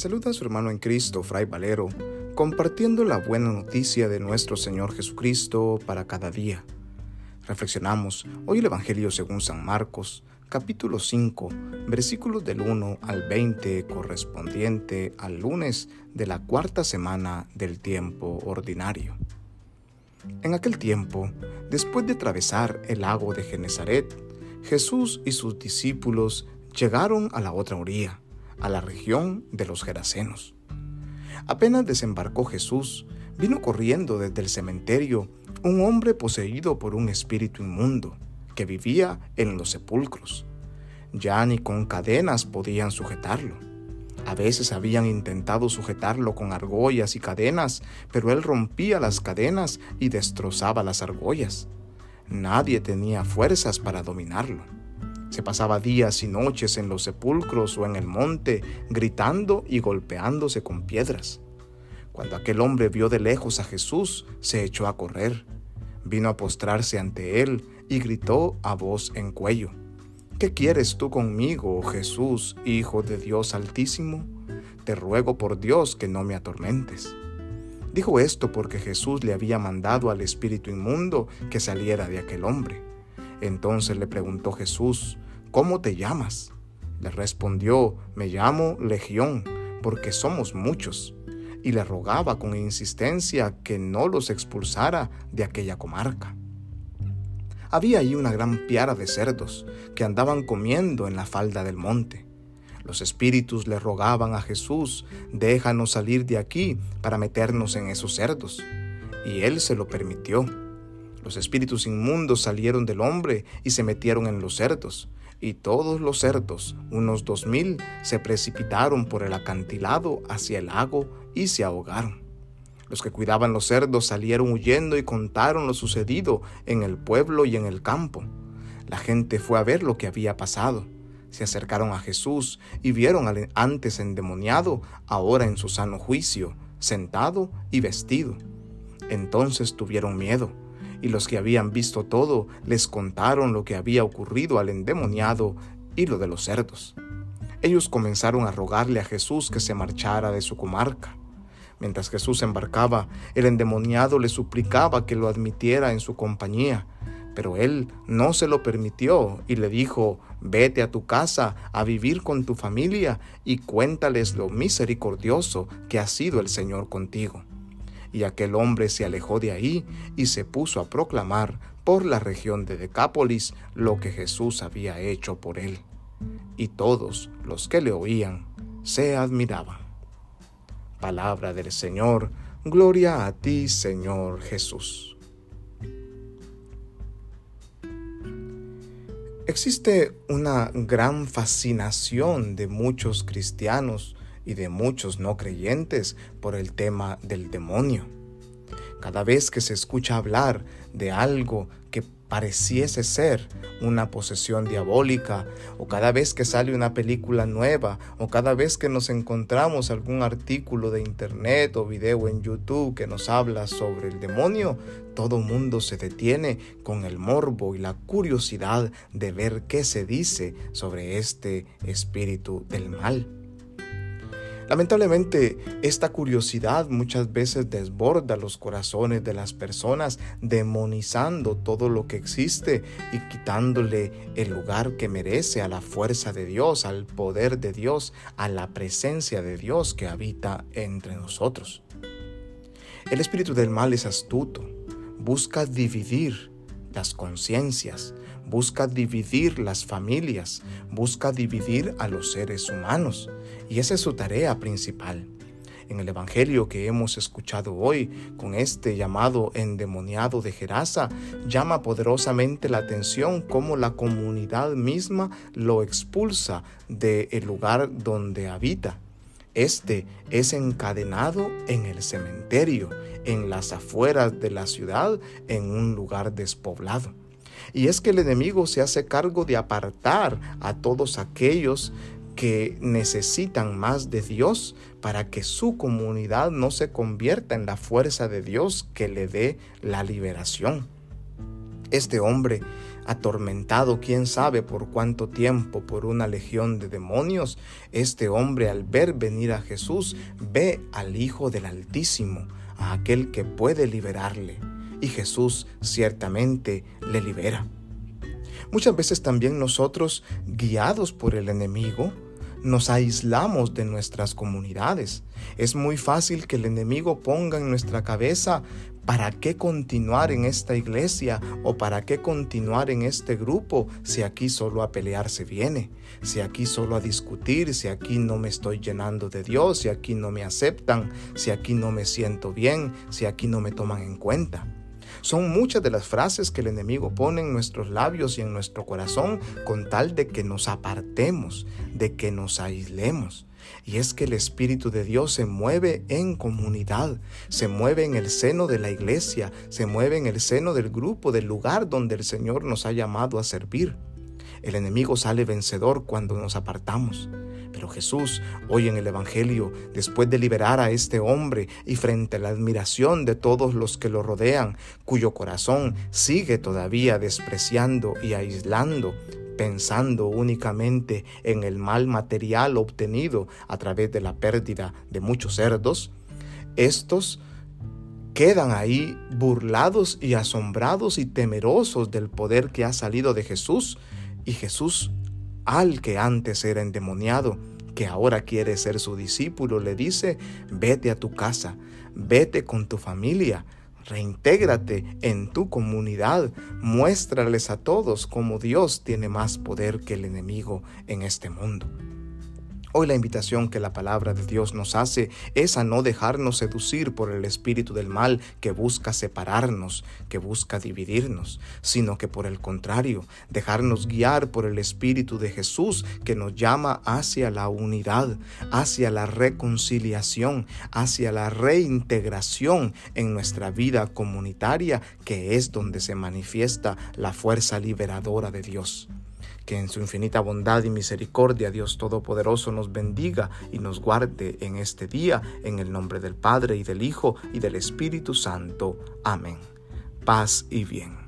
saluda a su hermano en Cristo, Fray Valero, compartiendo la buena noticia de nuestro Señor Jesucristo para cada día. Reflexionamos hoy el Evangelio según San Marcos, capítulo 5, versículos del 1 al 20, correspondiente al lunes de la cuarta semana del tiempo ordinario. En aquel tiempo, después de atravesar el lago de Genezaret, Jesús y sus discípulos llegaron a la otra orilla, a la región de los Gerasenos. Apenas desembarcó Jesús, vino corriendo desde el cementerio un hombre poseído por un espíritu inmundo, que vivía en los sepulcros. Ya ni con cadenas podían sujetarlo. A veces habían intentado sujetarlo con argollas y cadenas, pero él rompía las cadenas y destrozaba las argollas. Nadie tenía fuerzas para dominarlo. Se pasaba días y noches en los sepulcros o en el monte, gritando y golpeándose con piedras. Cuando aquel hombre vio de lejos a Jesús, se echó a correr. Vino a postrarse ante él y gritó a voz en cuello. ¿Qué quieres tú conmigo, Jesús, Hijo de Dios Altísimo? Te ruego por Dios que no me atormentes. Dijo esto porque Jesús le había mandado al espíritu inmundo que saliera de aquel hombre. Entonces le preguntó Jesús, ¿cómo te llamas? Le respondió, me llamo Legión, porque somos muchos. Y le rogaba con insistencia que no los expulsara de aquella comarca. Había allí una gran piara de cerdos que andaban comiendo en la falda del monte. Los espíritus le rogaban a Jesús, déjanos salir de aquí para meternos en esos cerdos. Y él se lo permitió. Los espíritus inmundos salieron del hombre y se metieron en los cerdos, y todos los cerdos, unos dos mil, se precipitaron por el acantilado hacia el lago y se ahogaron. Los que cuidaban los cerdos salieron huyendo y contaron lo sucedido en el pueblo y en el campo. La gente fue a ver lo que había pasado. Se acercaron a Jesús y vieron al antes endemoniado, ahora en su sano juicio, sentado y vestido. Entonces tuvieron miedo y los que habían visto todo les contaron lo que había ocurrido al endemoniado y lo de los cerdos. Ellos comenzaron a rogarle a Jesús que se marchara de su comarca. Mientras Jesús embarcaba, el endemoniado le suplicaba que lo admitiera en su compañía, pero él no se lo permitió y le dijo, vete a tu casa a vivir con tu familia y cuéntales lo misericordioso que ha sido el Señor contigo. Y aquel hombre se alejó de ahí y se puso a proclamar por la región de Decápolis lo que Jesús había hecho por él. Y todos los que le oían se admiraban. Palabra del Señor, gloria a ti Señor Jesús. Existe una gran fascinación de muchos cristianos y de muchos no creyentes por el tema del demonio. Cada vez que se escucha hablar de algo que pareciese ser una posesión diabólica, o cada vez que sale una película nueva, o cada vez que nos encontramos algún artículo de internet o video en YouTube que nos habla sobre el demonio, todo mundo se detiene con el morbo y la curiosidad de ver qué se dice sobre este espíritu del mal. Lamentablemente, esta curiosidad muchas veces desborda los corazones de las personas, demonizando todo lo que existe y quitándole el lugar que merece a la fuerza de Dios, al poder de Dios, a la presencia de Dios que habita entre nosotros. El espíritu del mal es astuto, busca dividir las conciencias, busca dividir las familias, busca dividir a los seres humanos. Y esa es su tarea principal. En el Evangelio que hemos escuchado hoy, con este llamado endemoniado de Gerasa, llama poderosamente la atención cómo la comunidad misma lo expulsa del lugar donde habita. Este es encadenado en el cementerio, en las afueras de la ciudad, en un lugar despoblado. Y es que el enemigo se hace cargo de apartar a todos aquellos que necesitan más de Dios para que su comunidad no se convierta en la fuerza de Dios que le dé la liberación. Este hombre atormentado quién sabe por cuánto tiempo por una legión de demonios, este hombre al ver venir a Jesús ve al Hijo del Altísimo, a aquel que puede liberarle, y Jesús ciertamente le libera. Muchas veces también nosotros, guiados por el enemigo, nos aislamos de nuestras comunidades. Es muy fácil que el enemigo ponga en nuestra cabeza ¿Para qué continuar en esta iglesia o para qué continuar en este grupo si aquí solo a pelear se viene? Si aquí solo a discutir, si aquí no me estoy llenando de Dios, si aquí no me aceptan, si aquí no me siento bien, si aquí no me toman en cuenta. Son muchas de las frases que el enemigo pone en nuestros labios y en nuestro corazón con tal de que nos apartemos, de que nos aislemos. Y es que el Espíritu de Dios se mueve en comunidad, se mueve en el seno de la iglesia, se mueve en el seno del grupo, del lugar donde el Señor nos ha llamado a servir. El enemigo sale vencedor cuando nos apartamos. Pero Jesús, hoy en el Evangelio, después de liberar a este hombre y frente a la admiración de todos los que lo rodean, cuyo corazón sigue todavía despreciando y aislando, pensando únicamente en el mal material obtenido a través de la pérdida de muchos cerdos, estos quedan ahí burlados y asombrados y temerosos del poder que ha salido de Jesús y Jesús al que antes era endemoniado, que ahora quiere ser su discípulo, le dice, vete a tu casa, vete con tu familia, Reintégrate en tu comunidad, muéstrales a todos cómo Dios tiene más poder que el enemigo en este mundo. Hoy la invitación que la palabra de Dios nos hace es a no dejarnos seducir por el espíritu del mal que busca separarnos, que busca dividirnos, sino que por el contrario, dejarnos guiar por el espíritu de Jesús que nos llama hacia la unidad, hacia la reconciliación, hacia la reintegración en nuestra vida comunitaria, que es donde se manifiesta la fuerza liberadora de Dios. Que en su infinita bondad y misericordia Dios Todopoderoso nos bendiga y nos guarde en este día, en el nombre del Padre y del Hijo y del Espíritu Santo. Amén. Paz y bien.